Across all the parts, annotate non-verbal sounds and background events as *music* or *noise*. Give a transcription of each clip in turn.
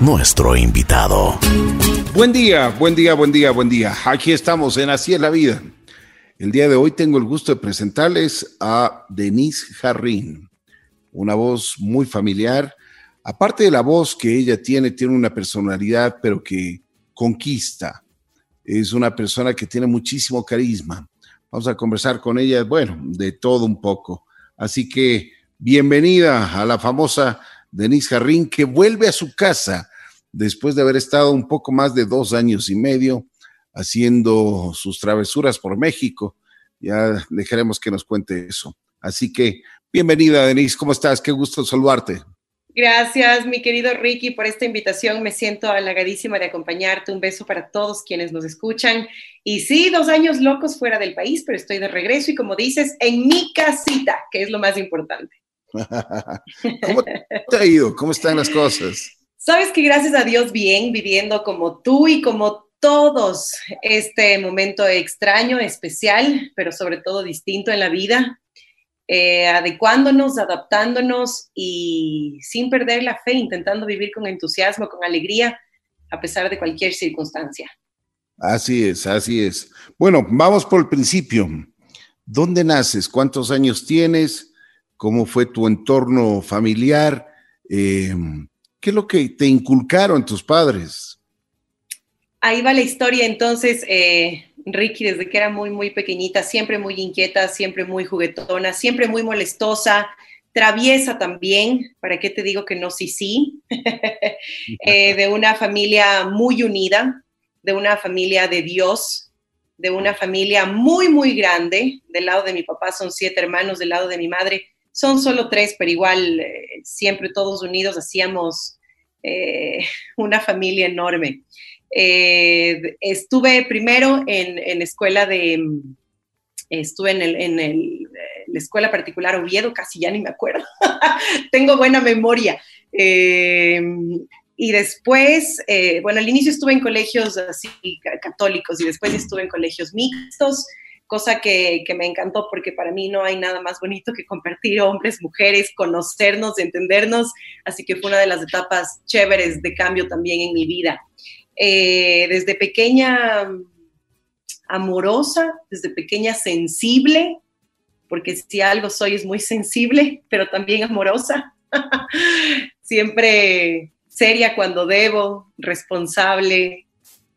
nuestro invitado. Buen día, buen día, buen día, buen día. Aquí estamos en Así es la vida. El día de hoy tengo el gusto de presentarles a Denise Jarrín, una voz muy familiar. Aparte de la voz que ella tiene, tiene una personalidad, pero que conquista. Es una persona que tiene muchísimo carisma. Vamos a conversar con ella, bueno, de todo un poco. Así que bienvenida a la famosa Denise Jarrín, que vuelve a su casa después de haber estado un poco más de dos años y medio haciendo sus travesuras por México. Ya dejaremos que nos cuente eso. Así que, bienvenida, Denise, ¿cómo estás? Qué gusto saludarte. Gracias, mi querido Ricky, por esta invitación. Me siento halagadísima de acompañarte. Un beso para todos quienes nos escuchan. Y sí, dos años locos fuera del país, pero estoy de regreso y como dices, en mi casita, que es lo más importante. *laughs* ¿Cómo te ha ido? ¿Cómo están las cosas? Sabes que gracias a Dios bien, viviendo como tú y como todos este momento extraño, especial, pero sobre todo distinto en la vida, eh, adecuándonos, adaptándonos y sin perder la fe, intentando vivir con entusiasmo, con alegría, a pesar de cualquier circunstancia. Así es, así es. Bueno, vamos por el principio. ¿Dónde naces? ¿Cuántos años tienes? ¿Cómo fue tu entorno familiar? Eh, ¿Qué es lo que te inculcaron tus padres? ahí va la historia. Entonces, eh, Ricky, desde que era muy, muy pequeñita, siempre muy inquieta, siempre muy juguetona, siempre muy molestosa, traviesa también, ¿para qué te digo que no? Sí, sí. *laughs* Eh, de una familia muy unida, de una familia de Dios, de una familia muy, muy grande. Del lado de mi papá son siete hermanos, del lado de mi madre son solo tres, pero igual eh, siempre todos unidos hacíamos *laughs* una familia enorme. Eh, estuve primero en, escuela de, estuve en, la escuela particular Oviedo, casi ya ni me acuerdo, *laughs* tengo buena memoria. Eh, y después, eh, bueno, al inicio estuve en colegios así católicos y después estuve en colegios mixtos, cosa que, que, me encantó porque para mí no hay nada más bonito que compartir hombres, mujeres, conocernos, entendernos, así que fue una de las etapas chéveres de cambio también en mi vida. Eh, desde pequeña amorosa, desde pequeña sensible, porque si algo soy es muy sensible, pero también amorosa. *laughs* Siempre seria cuando debo, responsable,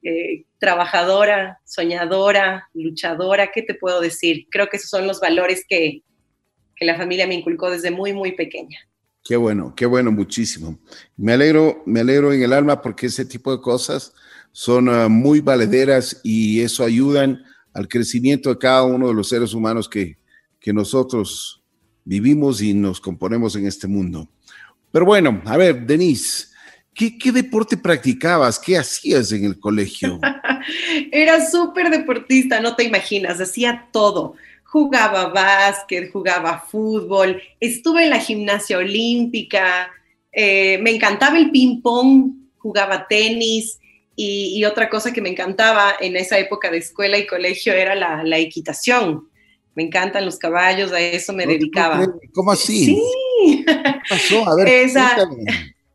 eh, trabajadora, soñadora, luchadora, ¿qué te puedo decir? Creo que esos son los valores que, que la familia me inculcó desde muy, muy pequeña. Qué bueno, qué bueno, muchísimo. Me alegro, me alegro en el alma porque ese tipo de cosas son uh, muy valederas y eso ayudan al crecimiento de cada uno de los seres humanos que, que nosotros vivimos y nos componemos en este mundo. Pero bueno, a ver, Denise, ¿qué, qué deporte practicabas? ¿Qué hacías en el colegio? *laughs* Era súper deportista, no te imaginas, hacía todo jugaba básquet, jugaba fútbol, estuve en la gimnasia olímpica, eh, me encantaba el ping-pong, jugaba tenis y, otra cosa que me encantaba en esa época de escuela y colegio era la, equitación. Me encantan los caballos, a eso me dedicaba. ¿Cómo así? Sí. ¿Qué pasó? A ver, *laughs* esa,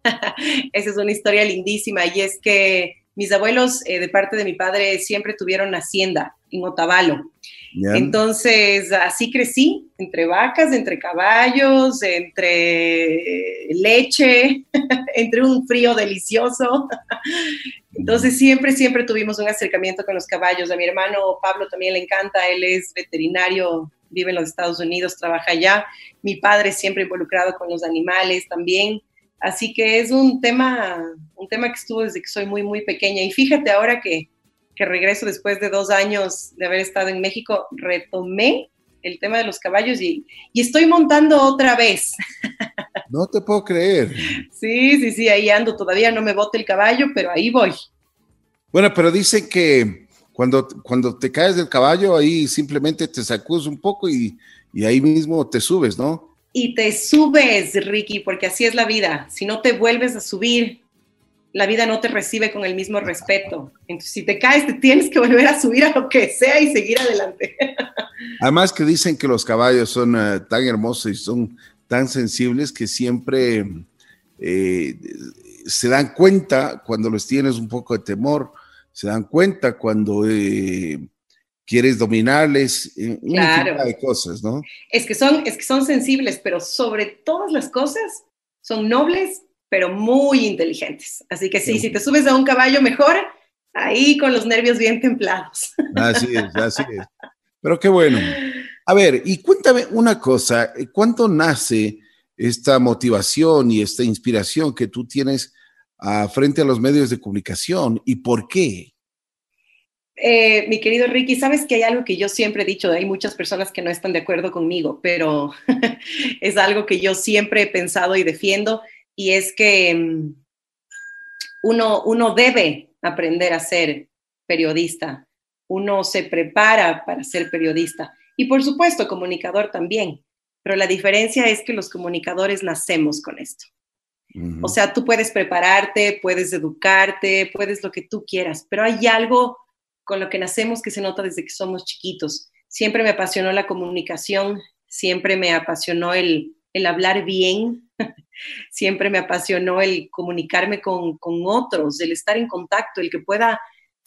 *laughs* esa es una historia lindísima y es que mis abuelos eh, de parte de mi padre siempre tuvieron hacienda en Otavalo. Entonces, así crecí, entre vacas, entre caballos, entre leche, *laughs* entre un frío delicioso. *laughs* Entonces, siempre, siempre tuvimos un acercamiento con los caballos. A mi hermano Pablo también le encanta, él es veterinario, vive en los Estados Unidos, trabaja allá. Mi padre siempre involucrado con los animales también. Así que es un tema, un tema que estuvo desde que soy muy, muy pequeña. Y fíjate ahora que que regreso después de dos años de haber estado en México, retomé el tema de los caballos y, estoy montando otra vez. *laughs* No te puedo creer. Sí, sí, sí, ahí ando. Todavía no me bote el caballo, pero ahí voy. Bueno, pero dicen que cuando, cuando te caes del caballo, ahí simplemente te sacudes un poco y, y ahí mismo te subes, ¿no? Y te subes, Ricky, porque así es la vida. Si no te vuelves a subir, la vida no te recibe con el mismo respeto. Entonces, si te caes, te tienes que volver a subir a lo que sea y seguir adelante. *laughs* Además que dicen que los caballos son eh, tan hermosos y son tan sensibles que siempre eh, se dan cuenta cuando les tienes un poco de temor, se dan cuenta cuando eh, quieres dominarles, claro. de cosas, ¿no? Es que, son, es que son sensibles, pero sobre todas las cosas son nobles, pero muy inteligentes. Así que sí, si te subes a un caballo mejor, ahí con los nervios bien templados. Así es, así es. Pero qué bueno. A ver, y cuéntame una cosa, ¿cuándo nace esta motivación y esta inspiración que tú tienes a frente a los medios de comunicación y por qué? Eh, mi querido Ricky, sabes que hay algo que yo siempre he dicho, hay muchas personas que no están de acuerdo conmigo, pero *laughs* es algo que yo siempre he pensado y defiendo, y es que mm, uno, uno debe aprender a ser periodista, uno se prepara para ser periodista. Y por supuesto comunicador también, pero la diferencia es que los comunicadores nacemos con esto. O sea, tú puedes prepararte, puedes educarte, puedes lo que tú quieras, pero hay algo con lo que nacemos que se nota desde que somos chiquitos. Siempre me apasionó la comunicación, siempre me apasionó el, el hablar bien, *laughs* siempre me apasionó el comunicarme con, con otros, el estar en contacto, el que pueda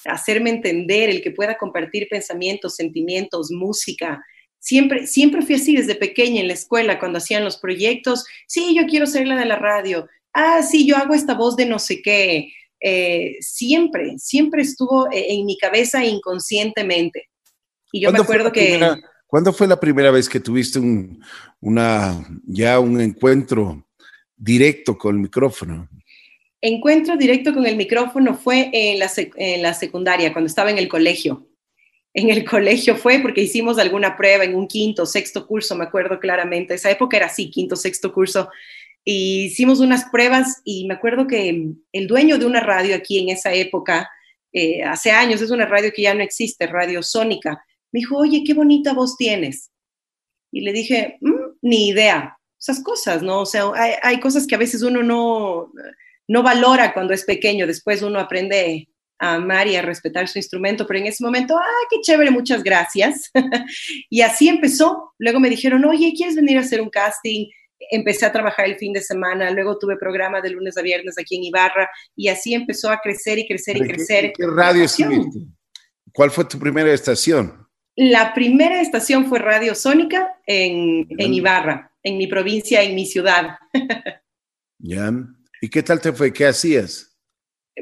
hacerme entender, el que pueda compartir pensamientos, sentimientos, música. Siempre, siempre fui así desde pequeña en la escuela, cuando hacían los proyectos. Sí, yo quiero ser la de la radio. Ah, sí, yo hago esta voz de no sé qué. Eh, siempre, siempre estuvo e, en mi cabeza inconscientemente. Y yo me acuerdo que... ¿Cuándo fue la primera vez que tuviste un, una, ya un encuentro directo con el micrófono? Encuentro directo con el micrófono fue en la, en la secundaria, cuando estaba en el colegio. En el *laughs* colegio fue porque hicimos alguna prueba en un quinto, sexto curso, me acuerdo claramente. Esa época era así, quinto, sexto curso. Y hicimos unas pruebas y me acuerdo que el dueño de una radio aquí en esa época, eh, hace años, es una radio que ya no existe, Radio Sónica, me dijo, oye, qué bonita voz tienes. Y le dije, mm, ni idea. Esas cosas, ¿no? O sea, hay, hay cosas que a veces uno no no valora cuando es pequeño, después uno aprende a amar y a respetar su instrumento, pero en ese momento, ah, qué chévere, muchas gracias. *laughs* y así empezó. Luego me dijeron, oye, ¿quieres venir a hacer un casting? Empecé a trabajar el fin de semana, luego tuve programa de lunes a viernes aquí en Ibarra y así empezó a crecer y crecer y crecer. ¿Qué, radio estuviste? ¿Cuál fue tu primera estación? La primera estación fue Radio Sónica en, en Ibarra, en mi provincia, en mi ciudad. ya. ¿Y qué tal te fue? ¿Qué hacías?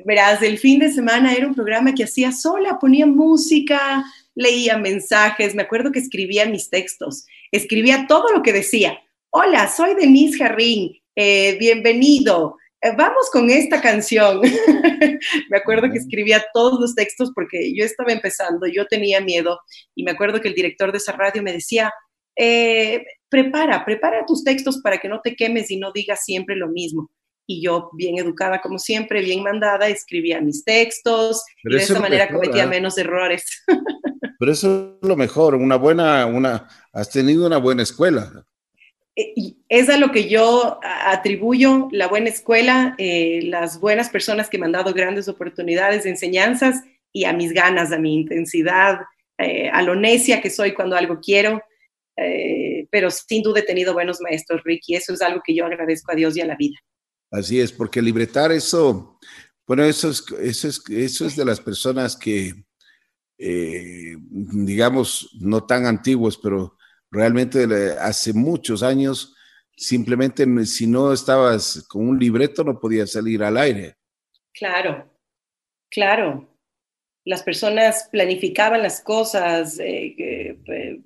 Verás, el fin de semana era un programa que hacía sola, ponía música, leía mensajes, me acuerdo que escribía mis textos, escribía todo lo que decía. Hola, soy Denise Jarrín, eh, bienvenido, eh, vamos con esta canción. *laughs* me acuerdo que escribía todos los textos porque yo estaba empezando, yo tenía miedo y me acuerdo que el director de esa radio me decía, eh, prepara, prepara tus textos para que no te quemes y no digas siempre lo mismo y yo, bien educada como siempre, bien mandada, escribía mis textos y de esa manera cometía menos errores. Pero eso es lo mejor, una buena, una, has tenido una buena escuela. Eh, es a lo que yo atribuyo la buena escuela, eh, las buenas personas que me han dado grandes oportunidades de enseñanzas y a mis ganas, a mi intensidad, a lo necia que soy cuando algo quiero. pero sin duda he tenido buenos maestros, Ricky. Eso es algo que yo agradezco a Dios y a la vida. Así es, porque libretar eso, bueno, eso es, eso es, eso es de las personas que, eh, digamos, no tan antiguos, pero realmente hace muchos años, simplemente si no estabas con un libreto no podías salir al aire. Claro, claro. Las personas planificaban las cosas, eh, eh,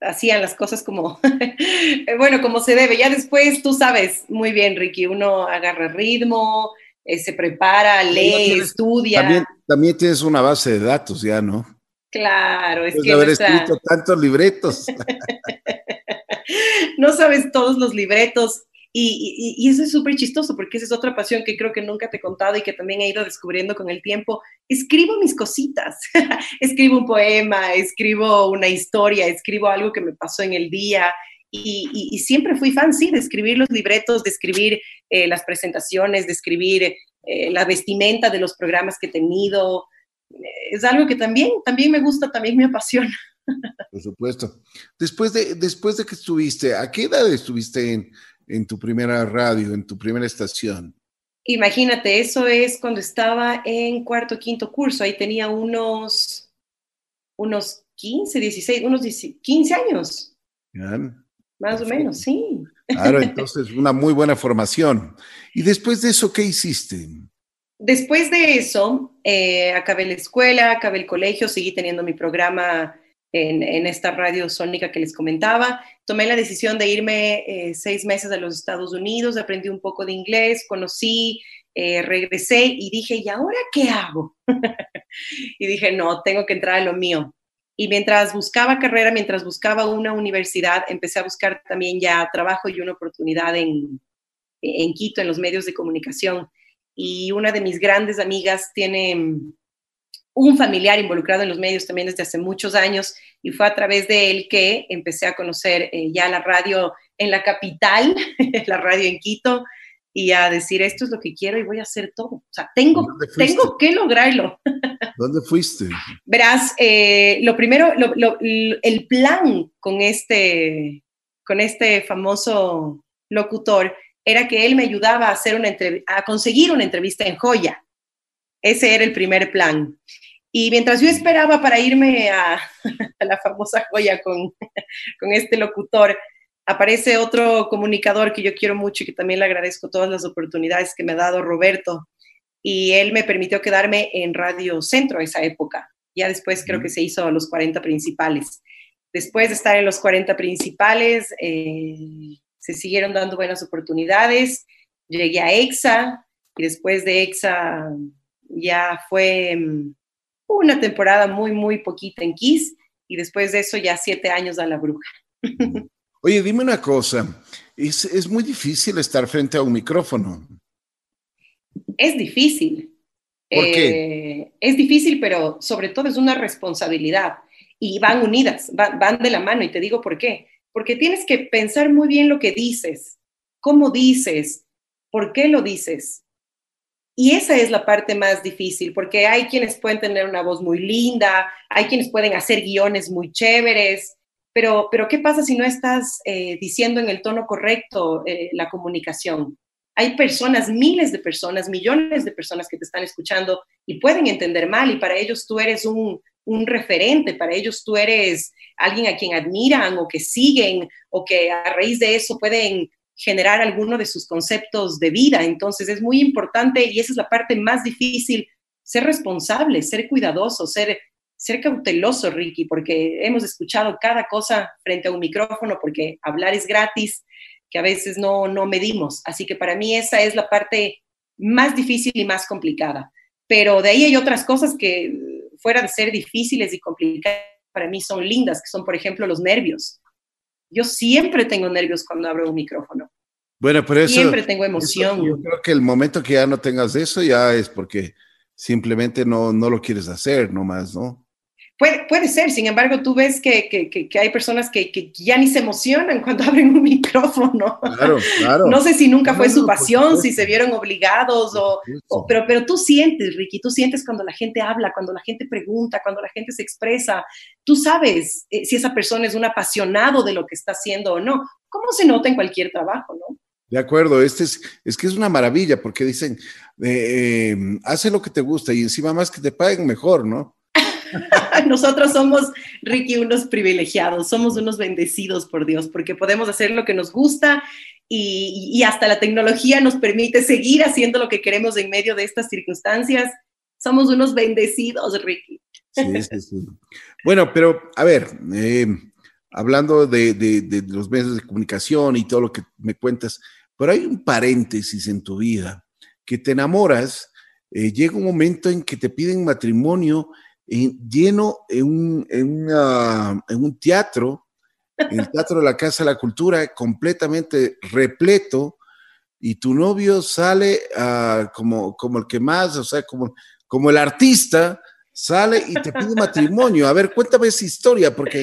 hacían las cosas como, *laughs* bueno, como se debe. Ya después, tú sabes muy bien, Ricky, uno agarra ritmo, eh, se prepara, lee, estudia. También, tienes una base de datos ya, ¿no? Claro, es que... haber escrito tantos libretos. *laughs* no sabes todos los libretos y, eso es súper chistoso porque esa es otra pasión que creo que nunca te he contado y que también he ido descubriendo con el tiempo. Escribo mis cositas, *laughs* escribo un poema, escribo una historia, escribo algo que me pasó en el día. Y, siempre fui fan, sí, de escribir los libretos, de escribir eh, las presentaciones, de escribir eh, la vestimenta de los programas que he tenido. Es algo que también, también me gusta, también me apasiona. *laughs* Por supuesto. Después de, después de que estuviste, ¿a qué edad estuviste en, en tu primera radio, en tu primera estación? Imagínate, eso es cuando estaba en cuarto, quinto curso, ahí tenía unos, unos 15, 16, unos 15 años. Más o menos, sí. Claro, *laughs* entonces una muy buena formación. ¿Y después de eso qué hiciste? Después de eso, eh, acabé la escuela, acabé el colegio, seguí teniendo mi programa en, esta radio sónica que les comentaba. Tomé la decisión de irme eh, seis meses a los Estados Unidos, aprendí un poco de inglés, conocí, eh, regresé y dije, ¿y ahora qué hago? *laughs* y dije, no, tengo que entrar a lo mío. Y mientras buscaba carrera, mientras buscaba una universidad, empecé a buscar también ya trabajo y una oportunidad en, en Quito, en los medios de comunicación. Y una de mis grandes amigas tiene un familiar involucrado en los medios también desde hace muchos años y fue a través de él que empecé a conocer eh, ya la radio en la capital, *laughs* la radio en Quito, y a decir esto es lo que quiero y voy a hacer todo. O sea, tengo, tengo que lograrlo. ¿Dónde fuiste? Verás, eh, lo primero, el plan con este, con este famoso locutor era que él me ayudaba a, hacer una a conseguir una entrevista en Joya. Ese era el primer plan. Y mientras yo esperaba para irme a, *laughs* la famosa joya con, *laughs* con, este locutor, aparece otro comunicador que yo quiero mucho y que también le agradezco todas las oportunidades que me ha dado Roberto. Y él me permitió quedarme en Radio Centro esa época. Ya después creo que se hizo a los 40 principales. Después de estar en los 40 principales, eh, se siguieron dando buenas oportunidades. Llegué a EXA y después de EXA ya fue mm, una temporada muy, muy poquita en Kiss y después de eso ya siete años a la bruja. *laughs* Oye, dime una cosa, es, muy difícil estar frente a un micrófono. Es difícil. ¿Por qué? Eh, es difícil, pero sobre todo es una responsabilidad y van unidas, van de la mano y te digo por qué. Porque tienes que pensar muy bien lo que dices, cómo dices, por qué lo dices, y esa es la parte más difícil, porque hay quienes pueden tener una voz muy linda, hay quienes pueden hacer guiones muy chéveres, pero, pero ¿qué pasa si no estás eh, diciendo en el tono correcto eh, la comunicación? Hay personas, miles de personas, millones de personas que te están escuchando y pueden entender mal y para ellos tú eres un, un referente, para ellos tú eres alguien a quien admiran o que siguen o que a raíz de eso pueden generar alguno de sus conceptos de vida. Entonces es muy importante y esa es la parte más difícil, ser responsable, ser cuidadoso, ser, ser cauteloso, Ricky, porque hemos escuchado cada cosa frente a un micrófono, porque hablar es gratis, que a veces no, no medimos. Así que para mí esa es la parte más difícil y más complicada. Pero de ahí hay otras cosas que fuera de ser difíciles y complicadas, para mí son lindas, que son, por ejemplo, los nervios. Yo siempre tengo nervios cuando abro un micrófono. Bueno, pero eso. Siempre tengo emoción. yo creo que el momento que ya no tengas eso ya es porque simplemente no, no lo quieres hacer nomás, ¿no? Puede, puede ser, sin embargo, tú ves que, que, que hay personas que, ya ni se emocionan cuando *laughs* abren un micrófono. Claro, claro. No sé si nunca fue su pasión, si se vieron obligados, o, pero, pero tú sientes, Ricky, tú sientes cuando la gente habla, cuando la gente pregunta, cuando la gente se expresa. Tú sabes eh, si esa persona es un apasionado de lo que está haciendo o no. ¿Cómo se nota en cualquier trabajo, no? De acuerdo, este es, es que es una maravilla porque dicen, eh, em, hace lo que te gusta y encima más que te paguen mejor, ¿no? *laughs* Nosotros somos, Ricky, unos privilegiados, somos unos bendecidos por Dios, porque podemos hacer lo que nos gusta y, y, hasta la tecnología nos permite seguir haciendo lo que queremos en medio de estas circunstancias. Somos unos bendecidos, Ricky. Sí, sí, sí. Bueno, pero a ver, eh, hablando de, de, de, los medios de comunicación y todo lo que me cuentas, pero hay un paréntesis en tu vida, que te enamoras, eh, llega un momento en que te piden matrimonio lleno en un, en, en un teatro, el Teatro de la Casa de la Cultura, completamente repleto, y tu novio sale uh, como, como el que más, o sea, como, como el artista, sale y te pide matrimonio. A ver, cuéntame esa historia, porque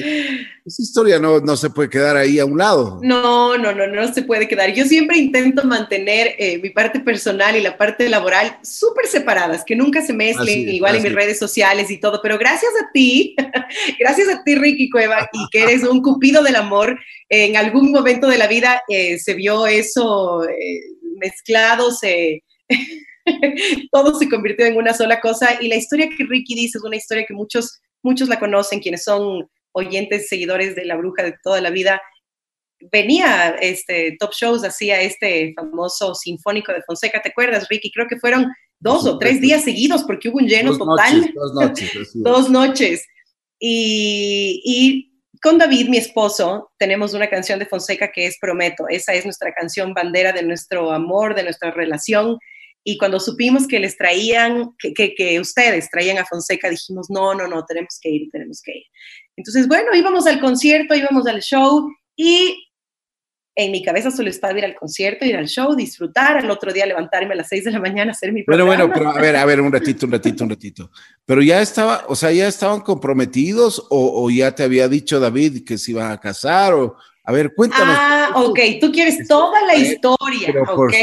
esa historia no, no se puede quedar ahí a un lado. No, no, no, no se puede quedar. Yo siempre intento mantener eh, mi parte personal y la parte laboral súper separadas, que nunca se mezclen, igual en mis redes sociales y todo, pero gracias a ti, *laughs* gracias a ti, Ricky Cueva, y que eres un cupido del amor, en algún momento de la vida eh, se vio eso eh, mezclado, se... *laughs* *laughs* todo se convirtió en una sola cosa y la historia que Ricky dice es una historia que muchos, muchos la conocen, quienes son oyentes, seguidores de la bruja de toda la vida. Venía este Top Shows, hacía este famoso sinfónico de Fonseca, ¿te acuerdas, Ricky? Creo que fueron dos o tres días seguidos porque hubo un lleno total. dos noches. *laughs* dos noches. Y, y con David, mi esposo, tenemos una canción de Fonseca que es Prometo. Esa es nuestra canción bandera de nuestro amor, de nuestra relación. Y cuando supimos que les traían, que, que, ustedes traían a Fonseca, dijimos, no, no, no, tenemos que ir, tenemos que ir. Entonces, bueno, íbamos al concierto, íbamos al show y en mi cabeza solo estaba ir al concierto, ir al show, disfrutar, al otro día levantarme a las seis de la mañana, hacer mi programa. Bueno, bueno, pero a ver, a ver, un ratito, un ratito, un ratito. Pero ya estaba, o sea, ya estaban comprometidos o, o ya te había dicho David que se iban a casar o, a ver, cuéntanos. Ah, ok, tú quieres toda la historia. ok.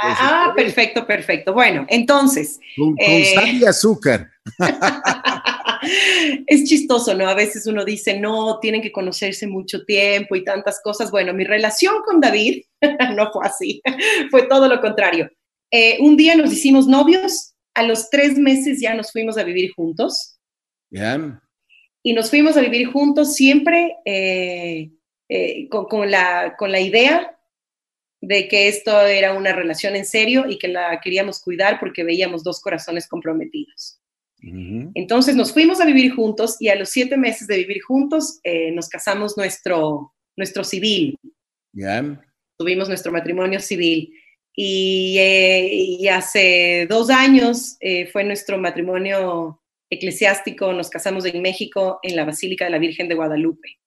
ah, perfecto, perfecto. Bueno, entonces. Con, eh, sal y azúcar. *laughs* es chistoso, ¿no? A veces uno dice, no, tienen que conocerse mucho tiempo y tantas cosas. Bueno, mi relación con David *laughs* no fue así, *laughs* fue todo lo contrario. Eh, un día nos hicimos novios, a los tres meses ya nos fuimos a vivir juntos. Ya. Y nos fuimos a vivir juntos siempre. Eh, eh, con, la, con la idea de que esto era una relación en serio y que la queríamos cuidar porque veíamos dos corazones comprometidos. Entonces nos fuimos a vivir juntos y a los siete meses de vivir juntos eh, nos casamos nuestro, nuestro civil. Tuvimos nuestro matrimonio civil. Y, eh, y hace dos años fue nuestro matrimonio eclesiástico, nos casamos en México en la Basílica de la Virgen de Guadalupe.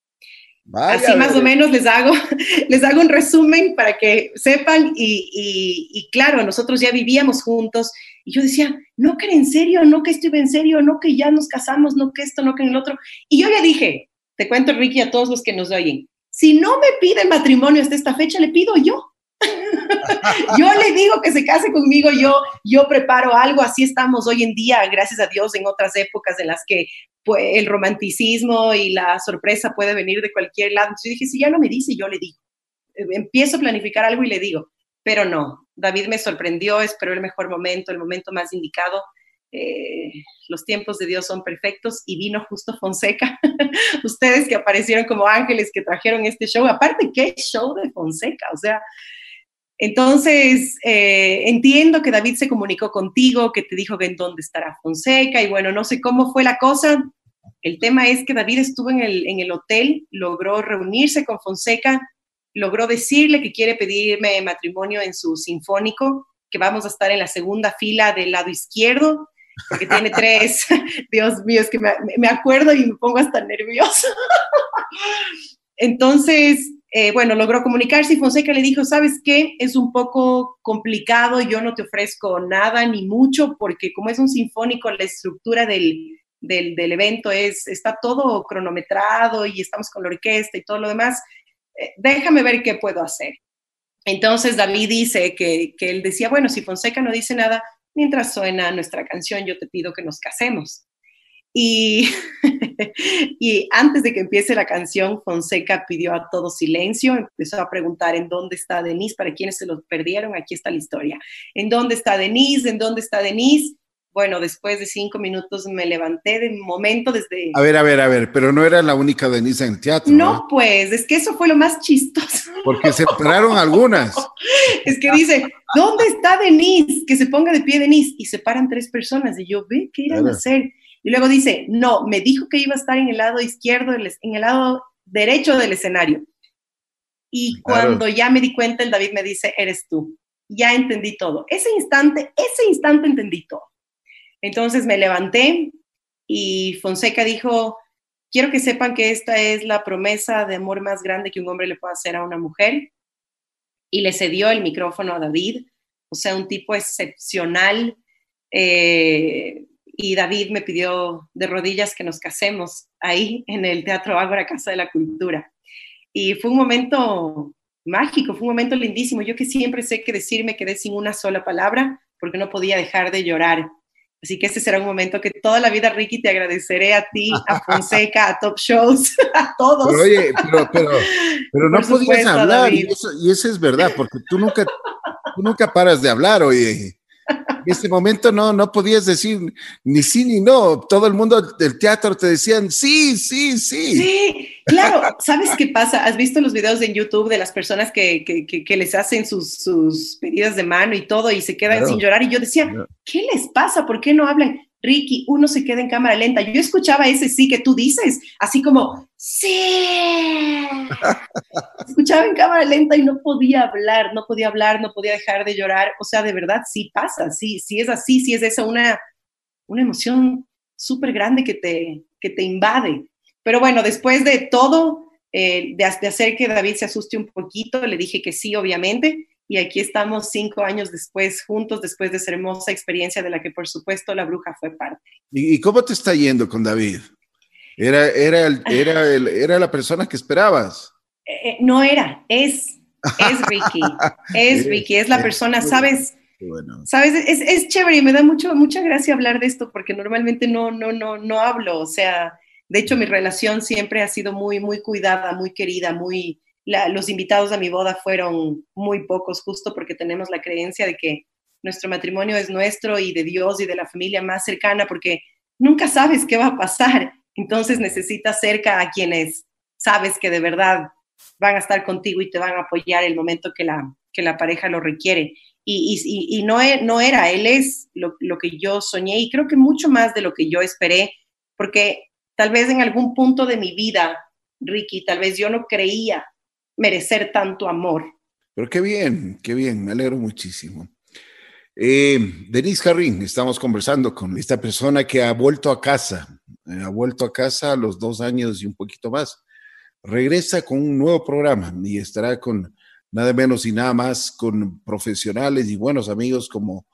Así más o menos les hago, *laughs* les hago un resumen para que sepan y, claro, nosotros ya vivíamos juntos y yo decía, no que en serio, no que estuve en serio, no que ya nos casamos, no que esto, no que en el otro. Y yo ya dije, te cuento Ricky a todos los que nos oyen, si no me pide matrimonio hasta esta fecha, le pido yo. Yo le digo que se case conmigo, yo, yo preparo algo, así estamos hoy en día, gracias a Dios, en otras épocas en las que pues, el romanticismo y la sorpresa puede venir de cualquier lado. Entonces yo dije, si ya no me dice, yo le digo. Eh, empiezo a planificar algo y le digo, pero no, David me sorprendió, esperó el mejor momento, el momento más indicado. Eh, los tiempos de Dios son perfectos y vino justo Fonseca. *laughs* Ustedes que aparecieron como ángeles que trajeron este show, aparte, ¿qué show de Fonseca? O sea, entonces, eh, entiendo que David se comunicó contigo, que te dijo que en dónde estará Fonseca y bueno, no sé cómo fue la cosa. El tema es que David estuvo en el, en el hotel, logró reunirse con Fonseca, logró decirle que quiere pedirme matrimonio en su sinfónico, que vamos a estar en la segunda fila del lado izquierdo, porque tiene *laughs* tres. *laughs* Dios mío, es que me, me acuerdo y me pongo hasta nervioso. *laughs* Entonces, eh, bueno, logró comunicarse y Fonseca le dijo, ¿sabes qué? Es un poco complicado, yo no te ofrezco nada ni mucho, porque como es un sinfónico, la estructura del, evento es, está todo cronometrado y estamos con la orquesta y todo lo demás. Eh, déjame ver qué puedo hacer. Entonces David dice que, que él decía, bueno, si Fonseca no dice nada, mientras suena nuestra canción, yo te pido que nos casemos. Y, *laughs* y antes de que empiece la canción, Fonseca pidió a todo silencio, empezó a preguntar en dónde está Denise, para quienes se lo perdieron, aquí está la historia. ¿En dónde está Denise? ¿En dónde está Denise? Bueno, después de cinco minutos me levanté de momento desde... A ver, a ver, a ver, pero no era la única Denise en el teatro. No, pues, es que eso fue lo más chistoso. *laughs* Porque se pararon algunas. es que dice, ¿dónde está Denise? Que se ponga de pie Denise. Y se paran tres personas. Y yo, ve, ¿qué iban a hacer? Y luego dice, no, me dijo que iba a estar en el lado izquierdo, en el lado derecho del escenario. Y cuando ya me di cuenta, el David me dice, eres tú. Ya entendí todo. Ese instante, ese instante entendí todo. Entonces me levanté y Fonseca dijo, quiero que sepan que esta es la promesa de amor más grande que un hombre le puede hacer a una mujer. Y le cedió el micrófono a David, o sea, un tipo excepcional, eh, y David me pidió de rodillas que nos casemos ahí en el Teatro Ágora Casa de la Cultura. Y fue un momento mágico, fue un momento lindísimo. Yo que siempre sé que decir me quedé sin una sola palabra porque no podía dejar de llorar. Así que ese será un momento que toda la vida, Ricky, te agradeceré a ti, a *laughs* Fonseca, a Top Shows, *laughs* a todos. Pero oye, pero, pero, no podías hablar, y eso, y eso, es verdad, porque tú nunca, tú nunca paras de hablar, oye. En ese momento no, no podías decir ni sí ni no. Todo el mundo del teatro te decían sí, sí, sí. Sí, claro. ¿Sabes qué pasa? ¿Has visto los videos en YouTube de las personas que, que, que, les hacen sus, sus, pedidas de mano y todo y se quedan sin llorar? Y yo decía, ¿qué les pasa? ¿Por qué no hablan? Ricky, uno se queda en cámara lenta. Yo escuchaba ese sí que tú dices, así como, sí. *laughs* escuchaba en cámara lenta y no podía hablar, no podía hablar, no podía dejar de llorar. O sea, de verdad, sí pasa, sí, sí es así, sí es esa una, una emoción súper grande que te, que te invade. Pero bueno, después de todo, eh, de, de hacer que David se asuste un poquito, le dije que sí, obviamente y aquí estamos cinco años después juntos, después de esa hermosa experiencia de la que por supuesto la bruja fue parte. ¿Y, cómo te está yendo con David? ¿Era, era, era, era la persona que esperabas? Eh, eh, no era, es, es Ricky, *laughs* es Ricky, es la persona, ¿sabes? Bueno. Sabes, es, es, chévere y me da mucho, mucha gracia hablar de esto porque normalmente no, no, no, no hablo, o sea, de hecho mi relación siempre ha sido muy, muy cuidada, muy querida, muy, los invitados a mi boda fueron muy pocos, justo porque tenemos la creencia de que nuestro matrimonio es nuestro y de Dios y de la familia más cercana, porque nunca sabes qué va a pasar. Entonces necesitas cerca a quienes sabes que de verdad van a estar contigo y te van a apoyar el momento que la, que la pareja lo requiere. Y, y, no, e, no, era, él es lo, lo que yo soñé y creo que mucho más de lo que yo esperé, porque tal vez en algún punto de mi vida, Ricky, tal vez yo no creía merecer tanto amor. Pero qué bien, qué bien, me alegro muchísimo. Eh, Denise Jarrín, estamos conversando con esta persona que ha vuelto a casa, eh, ha vuelto a casa a los dos años y un poquito más. Regresa con un nuevo programa y estará con nada menos y nada más con profesionales y buenos amigos como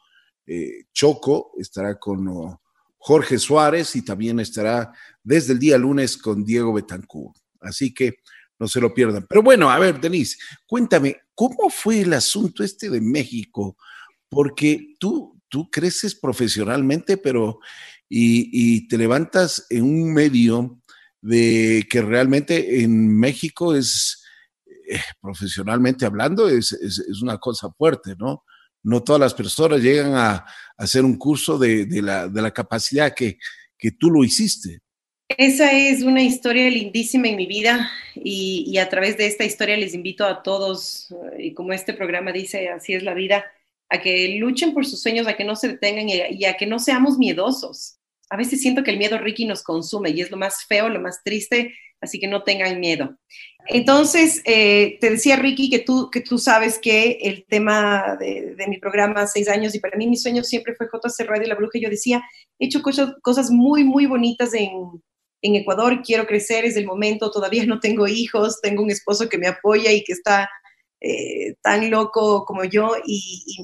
eh, Choco, estará con oh, Jorge Suárez y también estará desde el día lunes con Diego Betancourt. Así que no se lo pierdan. Pero bueno, a ver, Denise, cuéntame, ¿cómo fue el asunto este de México? Porque tú, tú creces profesionalmente, pero y, te levantas en un medio de que realmente en México es, eh, profesionalmente hablando, es, una cosa fuerte, ¿no? No todas las personas llegan a, hacer un curso de, la, de la, capacidad que, que tú lo hiciste. Esa es una historia lindísima en mi vida y, a través de esta historia les invito a todos, y como este programa dice, así es la vida, a que luchen por sus sueños, a que no se detengan y a, que no seamos miedosos. A veces siento que el miedo, Ricky, nos consume y es lo más feo, lo más triste, así que no tengan miedo. Entonces, eh, te decía Ricky que tú, que tú sabes que el tema de, mi programa, seis años, y para mí mi sueño siempre fue JC Radio La Bruja, yo decía, he hecho cosas, cosas muy, muy bonitas en, en Ecuador, quiero crecer, es el momento, todavía no tengo hijos, tengo un esposo que me apoya y que está eh, tan loco como yo y,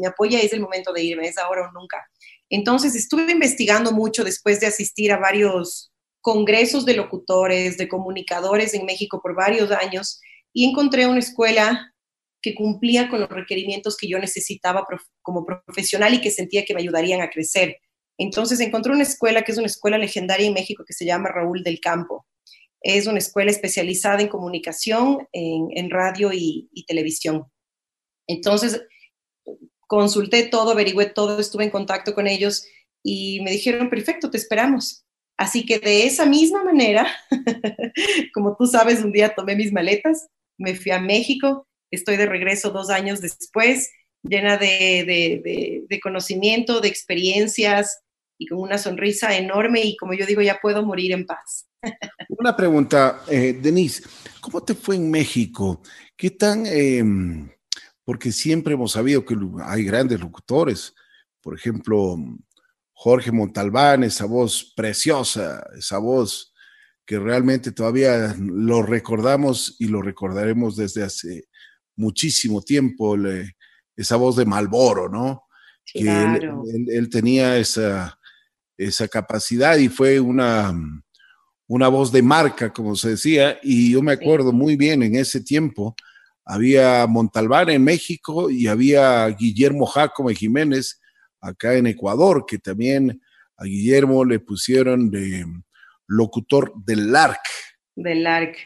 me apoya, es el momento de irme, es ahora o nunca. Entonces estuve investigando mucho después de asistir a varios congresos de locutores, de comunicadores en México por varios años y encontré una escuela que cumplía con los requerimientos que yo necesitaba como profesional y que sentía que me ayudarían a crecer. Entonces encontré una escuela que es una escuela legendaria en México que se llama Raúl del Campo. Es una escuela especializada en comunicación, en, radio y, televisión. Entonces consulté todo, averigüé todo, estuve en contacto con ellos y me dijeron, perfecto, te esperamos. Así que de esa misma manera, *laughs* como tú sabes, un día tomé mis maletas, me fui a México, estoy de regreso dos años después, llena de, de conocimiento, de experiencias, y con una sonrisa enorme y como yo digo, ya puedo morir en paz. *laughs* Una pregunta, eh, Denise, ¿cómo te fue en México? ¿Qué tan, em, porque siempre hemos sabido que hay grandes locutores, por ejemplo, Jorge Montalbán, esa voz preciosa, esa voz que realmente todavía lo recordamos y lo recordaremos desde hace muchísimo tiempo, esa voz de Malboro, ¿no? Claro. él, tenía esa, esa capacidad y fue una, una voz de marca, como se decía, y yo me acuerdo muy bien en ese tiempo, había Montalbán en México y había Guillermo Jacome Jiménez acá en Ecuador, que también a Guillermo le pusieron de locutor del LARC. Del LARC.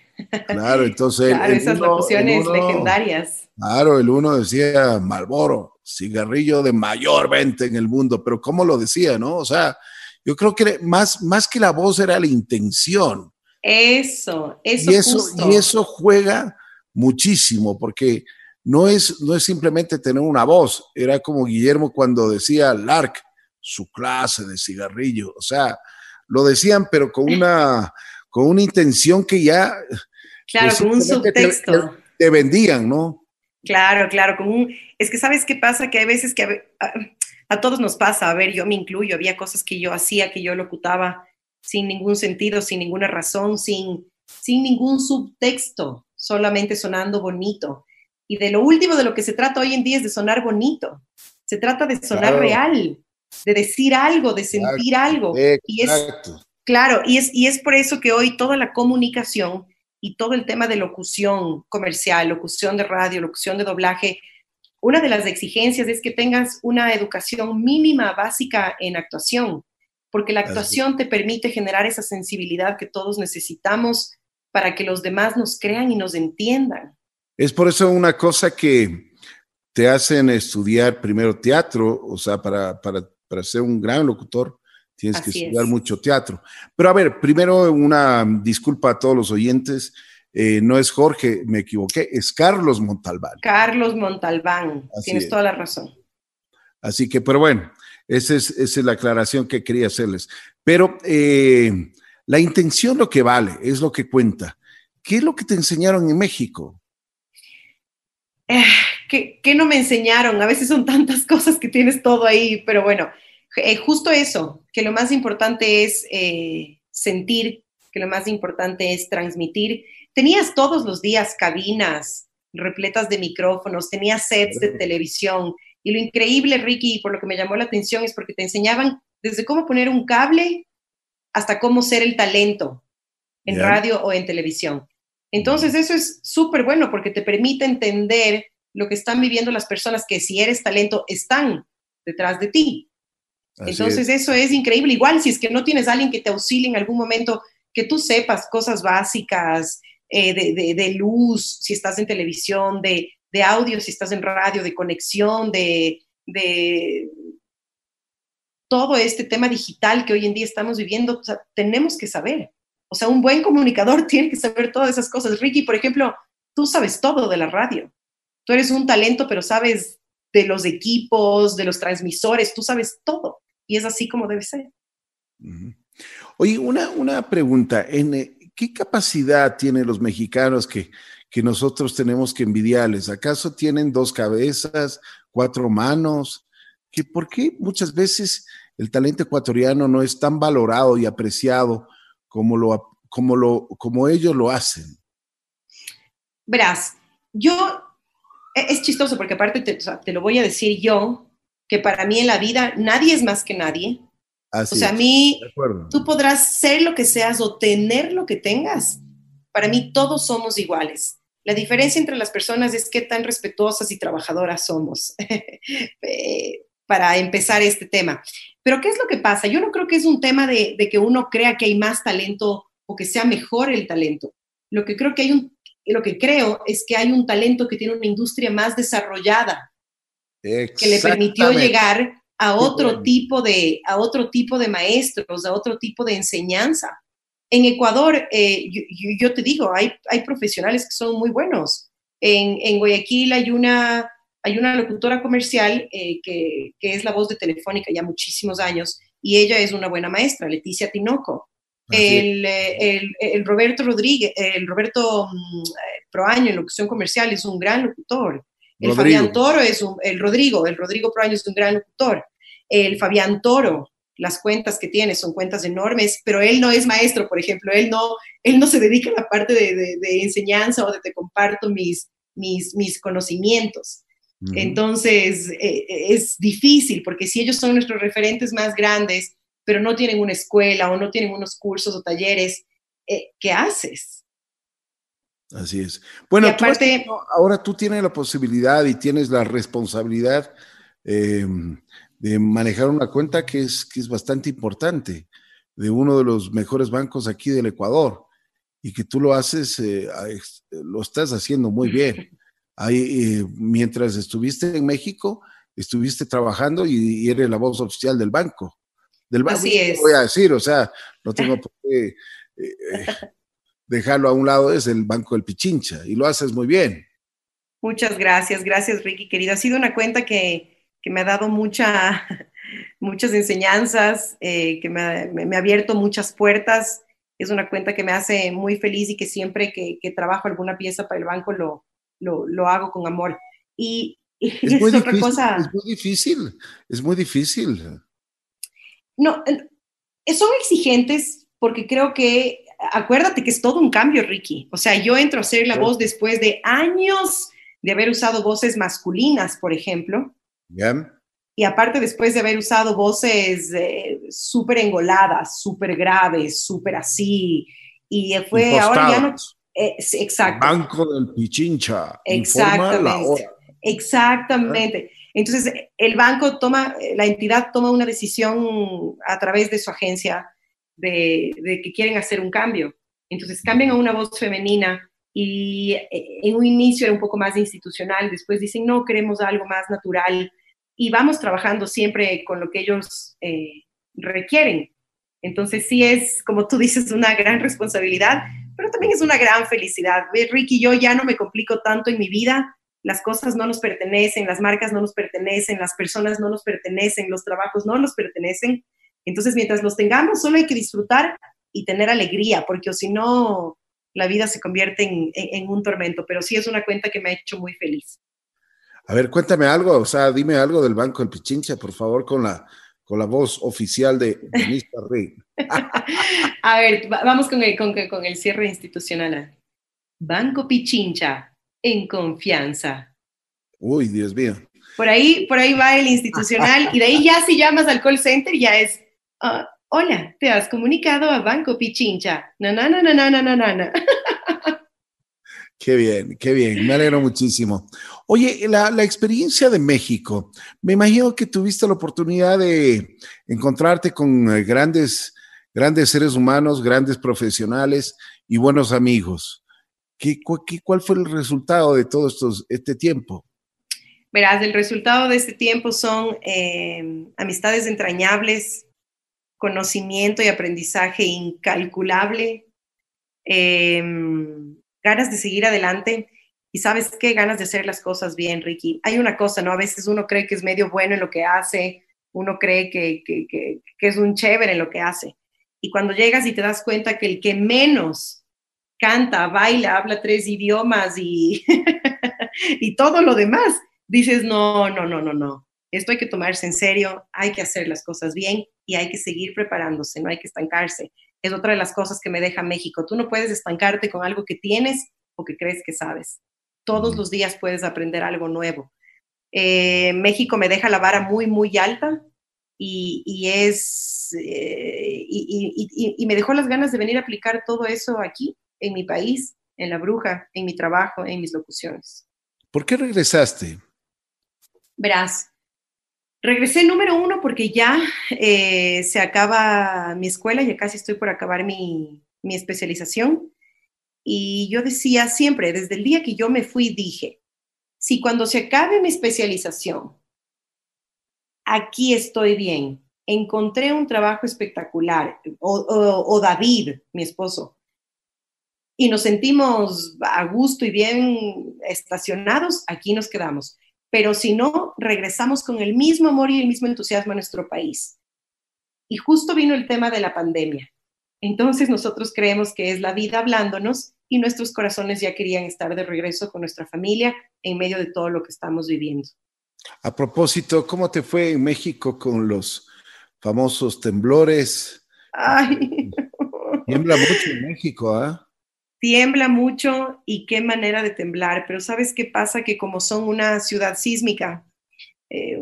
Claro, entonces. *laughs* claro, esas locuciones legendarias. Claro, el uno decía Malboro, cigarrillo de mayor venta en el mundo, pero ¿cómo lo decía, no? O sea, yo creo que más, más que la voz era la intención. Eso, eso. Y eso, y eso juega muchísimo, porque no es, no es simplemente tener una voz, era como Guillermo cuando decía Lark, su clase de cigarrillo, o sea, lo decían, pero con una, con una intención que ya... Claro, pues, con un subtexto. Te, vendían, ¿no? Claro, claro, con un... Es que sabes qué pasa, que hay veces que a, todos nos pasa, a ver, yo me incluyo, había cosas que yo hacía, que yo locutaba sin ningún sentido, sin ninguna razón, sin, sin ningún subtexto, solamente sonando bonito. Y de lo último de lo que se trata hoy en día es de sonar bonito. Se trata de sonar real, de decir algo, de sentir algo. Y es, claro, y es, y es por eso que hoy toda la comunicación y todo el tema de locución comercial, locución de radio, locución de doblaje, una de las exigencias es que tengas una educación mínima, básica en actuación, porque la actuación te permite generar esa sensibilidad que todos necesitamos para que los demás nos crean y nos entiendan. Es por eso una cosa que te hacen estudiar primero teatro, o sea, para, para para ser un gran locutor tienes que estudiar mucho teatro. Pero a ver, primero una disculpa a todos los oyentes. Eh, no es Jorge, me equivoqué, es Carlos Montalbán. Carlos Montalbán, tienes toda la razón. Así que, pero bueno, esa es, esa es la aclaración que quería hacerles. Pero eh, la intención lo que vale, es lo que cuenta. ¿Qué es lo que te enseñaron en México? Eh, ¿qué, no me enseñaron? A veces son tantas *laughs* cosas que tienes todo ahí, pero bueno, eh, justo eso, que lo más importante es sentir, que lo más importante es transmitir. Tenías todos los días cabinas repletas de micrófonos, tenías sets de televisión. Y lo increíble, Ricky, por lo que me llamó la atención, es porque te enseñaban desde cómo poner un cable hasta cómo ser el talento en radio o en televisión. Entonces, eso es súper bueno porque te permite entender lo que están viviendo las personas que si eres talento están detrás de ti. Entonces eso es increíble. Igual si es que no tienes a alguien que te auxilie en algún momento, que tú sepas cosas básicas eh, de, luz, si estás en televisión, de, audio, si estás en radio, de conexión, de, de todo este tema digital que hoy en día estamos viviendo, tenemos que saber. O sea, un buen comunicador *laughs* tiene que saber todas esas cosas. Ricky, por ejemplo, tú sabes todo de la radio tú eres un talento, pero sabes de los equipos, de los transmisores, tú sabes todo. Y es así como debe ser. Oye, una, una pregunta. ¿En, eh, ¿Qué capacidad tienen los mexicanos que, que nosotros tenemos que envidiarles? ¿Acaso tienen dos cabezas, cuatro manos? ¿Que ¿Por qué muchas veces el talento ecuatoriano no es tan valorado y apreciado como, lo, como, lo, como ellos lo hacen? Verás, yo e-, es chistoso porque aparte te, lo voy a decir yo, que para mí en la vida nadie es más que nadie. O sea, a mí, tú podrás ser lo que seas o tener lo que tengas. Para mí todos somos iguales. La diferencia entre las personas es qué tan respetuosas y trabajadoras somos, *laughs* eh, para empezar este tema. Pero ¿qué es lo que pasa? Yo no creo que es un tema de, de que uno crea que hay más talento o que sea mejor el talento. Lo que creo que hay un lo que creo es que hay un talento que tiene una industria más desarrollada, que le permitió llegar a otro, tipo de, a otro tipo de maestros, a otro tipo de enseñanza. En Ecuador, eh, yo, te digo, hay, hay profesionales que son muy buenos. En, en Guayaquil hay una, hay una locutora comercial eh, que, que, es la voz de Telefónica ya muchísimos años y ella es una buena maestra, Leticia Tinoco. Eh, el, el, Roberto Rodríguez, el Roberto mm, Proaño en locución comercial es un gran locutor. El Fabián Toro es un, el Rodrigo, el Rodrigo Proaño es un gran locutor. El Fabián Toro, las cuentas que tiene son cuentas enormes, pero él no es maestro, por ejemplo, él no, él no se dedica a la parte de, de, enseñanza o de te comparto mis, mis, mis conocimientos. Entonces, eh, es difícil, porque si ellos son nuestros referentes más grandes, pero no tienen una escuela o no tienen unos cursos o talleres, eh, ¿qué haces? Así es. Bueno, aparte, ahora tú tienes la posibilidad y tienes la responsabilidad eh, de manejar una cuenta que es, que es bastante importante, de uno de los mejores bancos aquí del Ecuador, y que tú lo haces, eh, lo estás haciendo muy bien. Ahí, mientras estuviste en México, estuviste trabajando y, eres la voz oficial del banco. Del banco, Así es. voy a decir, o sea, no tengo por qué eh, eh, dejarlo a un lado, es el Banco del Pichincha y lo haces muy bien. Muchas gracias, gracias Ricky, querido. Ha sido una cuenta que, que me ha dado mucha, *laughs* muchas enseñanzas, eh, que me ha, me ha, abierto muchas puertas. Es una cuenta que me hace muy feliz y que siempre que, que trabajo alguna pieza para el banco lo, lo, lo hago con amor. Y, *laughs* es, muy difícil, cosa. es muy difícil, es muy difícil. No, son exigentes porque creo que, acuérdate que es todo un cambio, Ricky. O sea, yo entro a ser la voz después de años de haber usado voces masculinas, por ejemplo. Yeah. Y aparte después de haber usado voces eh, súper engoladas, súper graves, súper así. Y fue Impostadas. ahora ya no... Eh, exacto. Banco del Pichincha. Exactamente. La hora. Exactamente. Entonces, el banco toma, la entidad toma una decisión a través de su agencia de, de, que quieren hacer un cambio. Entonces, cambian a una voz femenina y en un inicio era un poco más institucional, después dicen, no, queremos algo más natural y vamos trabajando siempre con lo que ellos eh, requieren. Entonces, sí es, como tú dices, una gran responsabilidad, pero también es una gran felicidad. Ricky, yo ya no me complico tanto en mi vida las cosas no nos pertenecen, las marcas no nos pertenecen, las personas no nos pertenecen, los trabajos no nos pertenecen. Entonces, mientras los tengamos, solo hay que disfrutar y tener alegría, porque si no, la vida se convierte en, un tormento. Pero sí es una cuenta que me ha hecho muy feliz. A ver, cuéntame algo, o sea, dime algo del Banco del Pichincha, por favor, con la, con la voz oficial de Denise Rey. *laughs* A ver, vamos con el, con, con el cierre institucional. Banco Pichincha, en confianza. Uy, Dios mío. Por ahí, por ahí va el institucional y de ahí ya si llamas al call center ya es, uh, hola, te has comunicado a Banco Pichincha. Na, na, na, na, na, na, na, na. Qué bien, qué bien, me alegro muchísimo. Oye, la, la, experiencia de México, me imagino que tuviste la oportunidad de encontrarte con grandes, grandes seres humanos, grandes profesionales y buenos amigos. ¿Qué, qué, ¿Cuál fue el resultado de todo estos, este tiempo? Verás, el resultado de este tiempo son eh, amistades entrañables, conocimiento y aprendizaje incalculable, eh, ganas de seguir adelante y sabes qué, ganas de hacer las cosas bien, Ricky. Hay una cosa, ¿no? A veces uno cree que es medio bueno en lo que hace, uno cree que, que, que, es un chévere en lo que hace. Y cuando llegas y te das cuenta que el que menos canta, baila, habla tres idiomas y, *laughs* y todo lo demás, dices, no, no, no, no, no. Esto hay que tomarse en serio, hay que hacer las cosas bien y hay que seguir preparándose, no hay que estancarse. Es otra de las cosas que me deja México. Tú no puedes estancarte con algo que tienes o que crees que sabes. Todos los días puedes aprender algo nuevo. Eh, México me deja la vara muy, muy alta y, y es, eh, y, y, y me dejó las ganas de venir a aplicar todo eso aquí en mi país, en la bruja, en mi trabajo, en mis locuciones. ¿Por qué regresaste? Verás, regresé número uno porque ya eh, se acaba mi escuela, ya casi estoy por acabar mi, mi especialización. Y yo decía siempre, desde el día que yo me fui, dije, si cuando se acabe mi especialización, aquí estoy bien, encontré un trabajo espectacular, o, David, mi esposo, y nos sentimos a gusto y bien estacionados, aquí nos quedamos. Pero si no, regresamos con el mismo amor y el mismo entusiasmo a nuestro país. Y justo vino el tema de la pandemia. Entonces nosotros creemos que es la vida hablándonos y nuestros corazones ya querían estar de regreso con nuestra familia en medio de todo lo que estamos viviendo. A propósito, ¿cómo te fue en México con los famosos temblores? Ay. *laughs* Tiembla mucho en México, ¿ah? ¿eh? Tiembla mucho y qué manera de temblar, pero ¿sabes qué pasa? Que como son una ciudad sísmica, eh,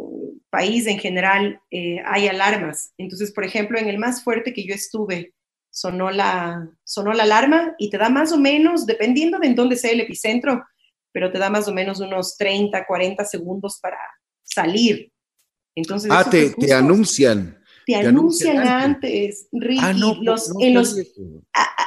país en general eh, hay alarmas. Entonces, por ejemplo, en el más fuerte que yo estuve, sonó la, sonó la alarma y te da más o menos, dependiendo de en dónde sea el epicentro, pero te da más o menos unos 30, 40 segundos para salir. Entonces, ah, te, anuncian. Te, anuncian, antes, Ricky. Ah, no, los, en los,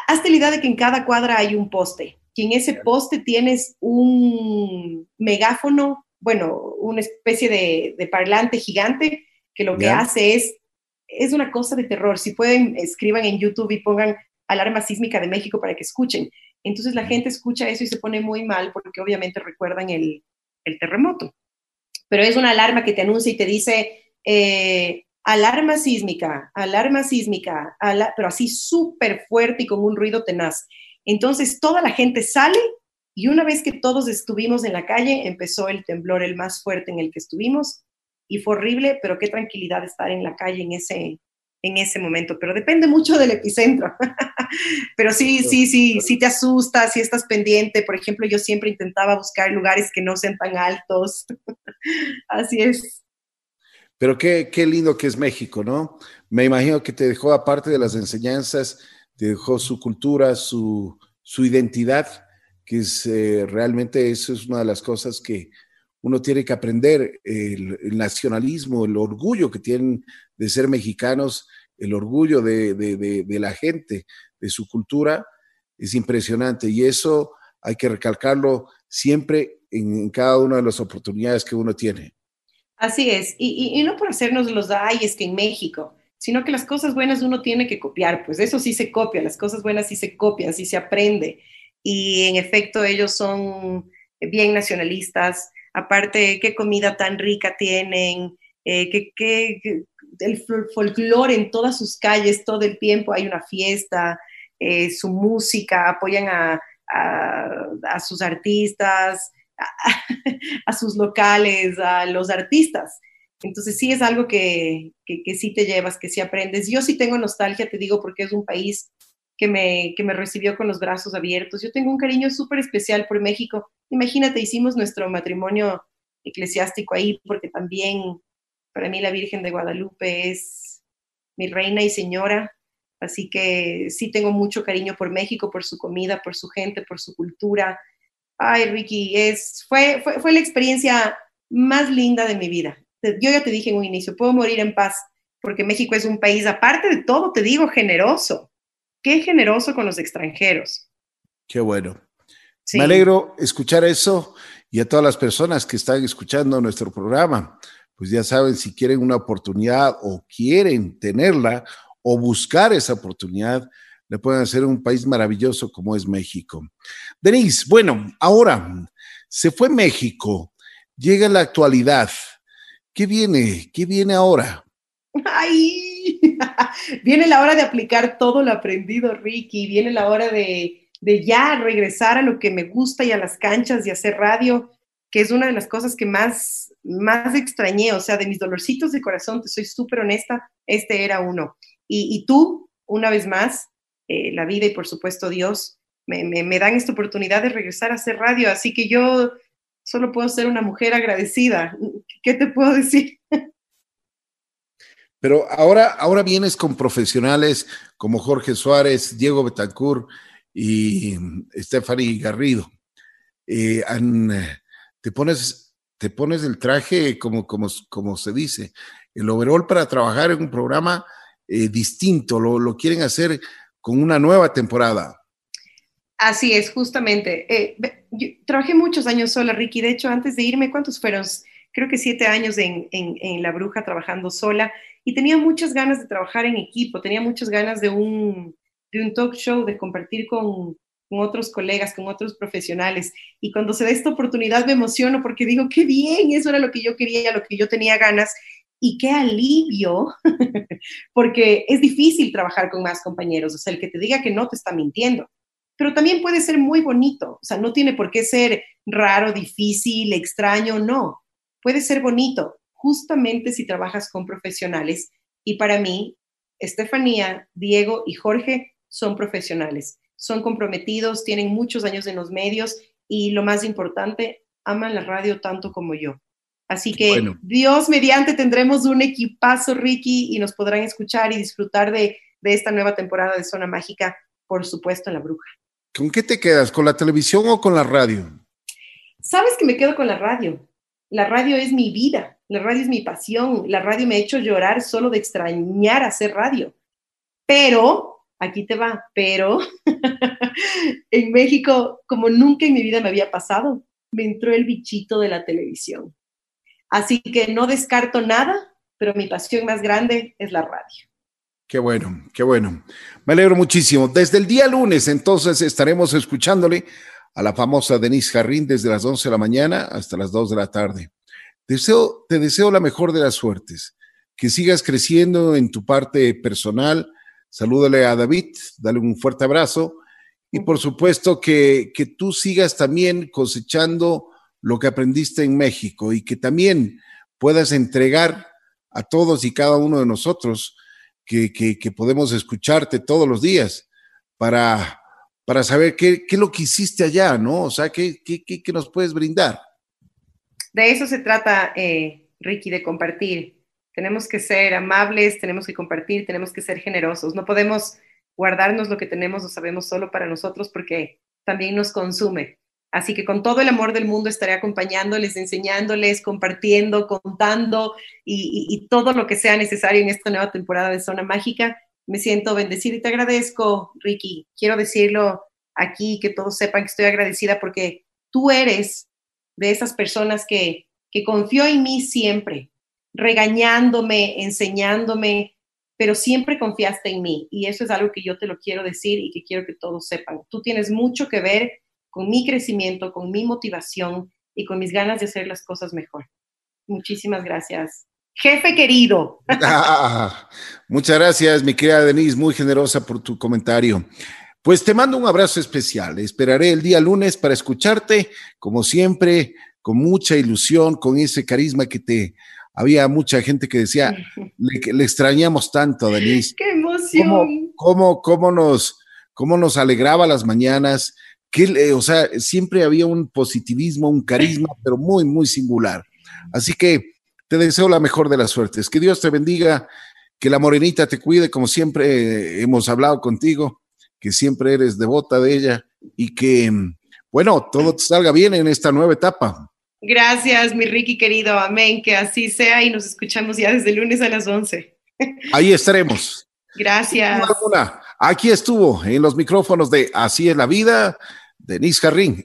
hazte la idea de que en cada cuadra hay un poste, que en ese poste tienes un megáfono, bueno, una especie de, parlante gigante que lo que hace es, es una cosa de terror. Si pueden, escriban en YouTube y pongan alarma sísmica de México para que escuchen. Entonces la gente escucha eso y se pone muy mal porque obviamente recuerdan el, terremoto. Pero es una alarma que te anuncia y te dice, eh, alarma sísmica, alarma sísmica, pero así súper fuerte y con un ruido tenaz. Entonces toda la gente sale y una vez que todos estuvimos en la calle, empezó el temblor, el más fuerte en el que estuvimos, y fue horrible, pero qué tranquilidad estar en la calle en ese, en ese momento, pero depende mucho del epicentro. *laughs* pero sí, sí, sí, sí te asusta, si estás pendiente. Por ejemplo, yo siempre intentaba buscar lugares que no sean tan altos. *laughs* Así es. Pero qué, qué lindo que es México, ¿no? Me imagino que te dejó, aparte de las enseñanzas, te dejó su cultura, su, su identidad que es eh, realmente eso es una de las cosas que uno tiene que aprender, el, nacionalismo, el orgullo que tienen de ser mexicanos, el orgullo de, la gente, de su cultura, es impresionante y eso hay que recalcarlo siempre en, cada una de las oportunidades que uno tiene. Así es, y, no por hacernos los ay, que en México, sino que las cosas buenas uno tiene que copiar, pues eso sí se copia, las cosas buenas sí se copian, sí se aprende y en efecto ellos son bien nacionalistas. Aparte, qué comida tan rica tienen, eh, que, el folclore en todas sus calles, todo el tiempo hay una fiesta, eh, su música, apoyan a, sus artistas, *laughs* a, sus locales, a los artistas. Entonces sí es algo que, que, sí te llevas, que sí aprendes. Yo sí tengo nostalgia, te digo, porque es un país que me, que me recibió con los brazos abiertos. Yo tengo un cariño súper especial por México. Imagínate, hicimos nuestro matrimonio eclesiástico ahí porque también para mí la Virgen de Guadalupe es mi reina y señora. Así que sí tengo mucho cariño por México, por su comida, por su gente, por su cultura. Ay, Ricky, es, fue, fue, fue la experiencia más linda de mi vida. Yo ya te dije en un inicio, puedo morir en paz porque México es un país, aparte de todo, te digo, generoso qué generoso con los extranjeros. Qué bueno. Me alegro escuchar eso y a todas las personas que están escuchando nuestro programa. Pues ya saben, si quieren una oportunidad o quieren tenerla o buscar esa oportunidad, le pueden hacer un país maravilloso como es México. Denise, bueno, ahora se fue México, llega la actualidad. ¿Qué viene? ¿Qué viene ahora? Ay, *laughs* viene la hora de aplicar todo lo aprendido, Ricky, viene la hora de, de ya regresar a lo que me gusta y a las canchas y hacer radio, que es una de las cosas que más, más extrañé, o sea, de mis dolorcitos de corazón, te soy súper honesta, este era uno. Y, tú, una vez más, eh, la vida y por supuesto Dios, me, me, dan esta oportunidad de regresar a hacer radio, así que yo solo puedo ser una mujer agradecida. ¿Qué te puedo decir? Pero ahora, ahora vienes con profesionales como Jorge Suárez, Diego Betancourt y Stephanie Garrido. Eh, te, pones, te pones el traje como, como, como se dice, el overall para trabajar en un programa eh, distinto, lo, lo, quieren hacer con una nueva temporada. Así es, justamente. Eh, trabajé muchos años sola, Ricky. De hecho, antes de irme, ¿cuántos fueron? Creo que siete años en, en, en La Bruja trabajando sola y tenía muchas ganas de trabajar en equipo, tenía muchas ganas de un, de un talk show, de compartir con, con otros colegas, con otros profesionales. Y cuando se da esta oportunidad me emociono porque digo, qué bien, eso era lo que yo quería, lo que yo tenía ganas. Y qué alivio, *laughs* porque es difícil trabajar con más compañeros. O sea, el que te diga que no te está mintiendo. Pero también puede ser muy bonito. O sea, no tiene por qué ser raro, difícil, extraño, no. Puede ser bonito justamente si trabajas con profesionales. Y para mí, Estefanía, Diego y Jorge son profesionales, son comprometidos, tienen muchos años en los medios y lo más importante, aman la radio tanto como yo. Así que Dios mediante tendremos un equipazo, Ricky, y nos podrán escuchar y disfrutar de, de esta nueva temporada de Zona Mágica, por supuesto, en La Bruja. ¿Con qué te quedas? ¿Con la televisión o con la radio? Sabes que me quedo con la radio. La radio es mi vida, la radio es mi pasión, la radio me ha hecho llorar solo de extrañar hacer radio. Pero, aquí te va, pero *laughs* en México, como nunca en mi vida me había pasado, me entró el bichito de la televisión. Así que no descarto nada, pero mi pasión más grande es la radio. Qué bueno, qué bueno. Me alegro muchísimo. Desde el día lunes, entonces, estaremos escuchándole a la famosa Denise Jarrín desde las 11 de la mañana hasta las 2 de la tarde. Te deseo la mejor de las suertes, que sigas creciendo en tu parte personal. Salúdale a David, dale un fuerte abrazo y por supuesto que, que tú sigas también cosechando lo que aprendiste en México y que también puedas entregar a todos y cada uno de nosotros que, podemos escucharte todos los días para, para saber qué, qué, es lo que hiciste allá, ¿no? O sea, ¿qué, qué, qué nos puedes brindar? De eso se trata, eh, Ricky, de compartir. Tenemos que ser amables, tenemos que compartir, tenemos que ser generosos. No podemos guardarnos lo que tenemos o sabemos solo para nosotros porque también nos consume. Así que con todo el amor del mundo estaré acompañándoles, enseñándoles, compartiendo, contando y, todo lo que sea necesario en esta nueva temporada de Zona Mágica. Me siento bendecida y te agradezco, Ricky. Quiero decirlo aquí, que todos sepan que estoy agradecida porque tú eres de esas personas que, que confió en mí siempre, regañándome, enseñándome, pero siempre confiaste en mí. Y eso es algo que yo te lo quiero decir y que quiero que todos sepan. Tú tienes mucho que ver con mi crecimiento, con mi motivación y con mis ganas de hacer las cosas mejor. Muchísimas gracias. Jefe querido. Ah, muchas gracias, mi querida Denise, muy generosa por tu comentario. Pues te mando un abrazo especial. Esperaré el día lunes para escucharte, como siempre, con mucha ilusión, con ese carisma que te... Había mucha gente que decía, *laughs* le, extrañamos tanto, Denise. ¡Qué emoción! ¿Cómo, cómo, nos, cómo nos alegraba las mañanas? Que, o sea, siempre había un positivismo, un carisma, pero muy, muy singular. Así que te deseo la mejor de las suertes. Que Dios te bendiga, que la morenita te cuide, como siempre hemos hablado contigo, que siempre eres devota de ella y que, bueno, todo te salga bien en esta nueva etapa. Gracias, mi Ricky querido. Amén. Que así sea y nos escuchamos ya desde el lunes a las 11. Ahí estaremos. Gracias. Aquí estuvo en los micrófonos de Así es la vida Denise Carrín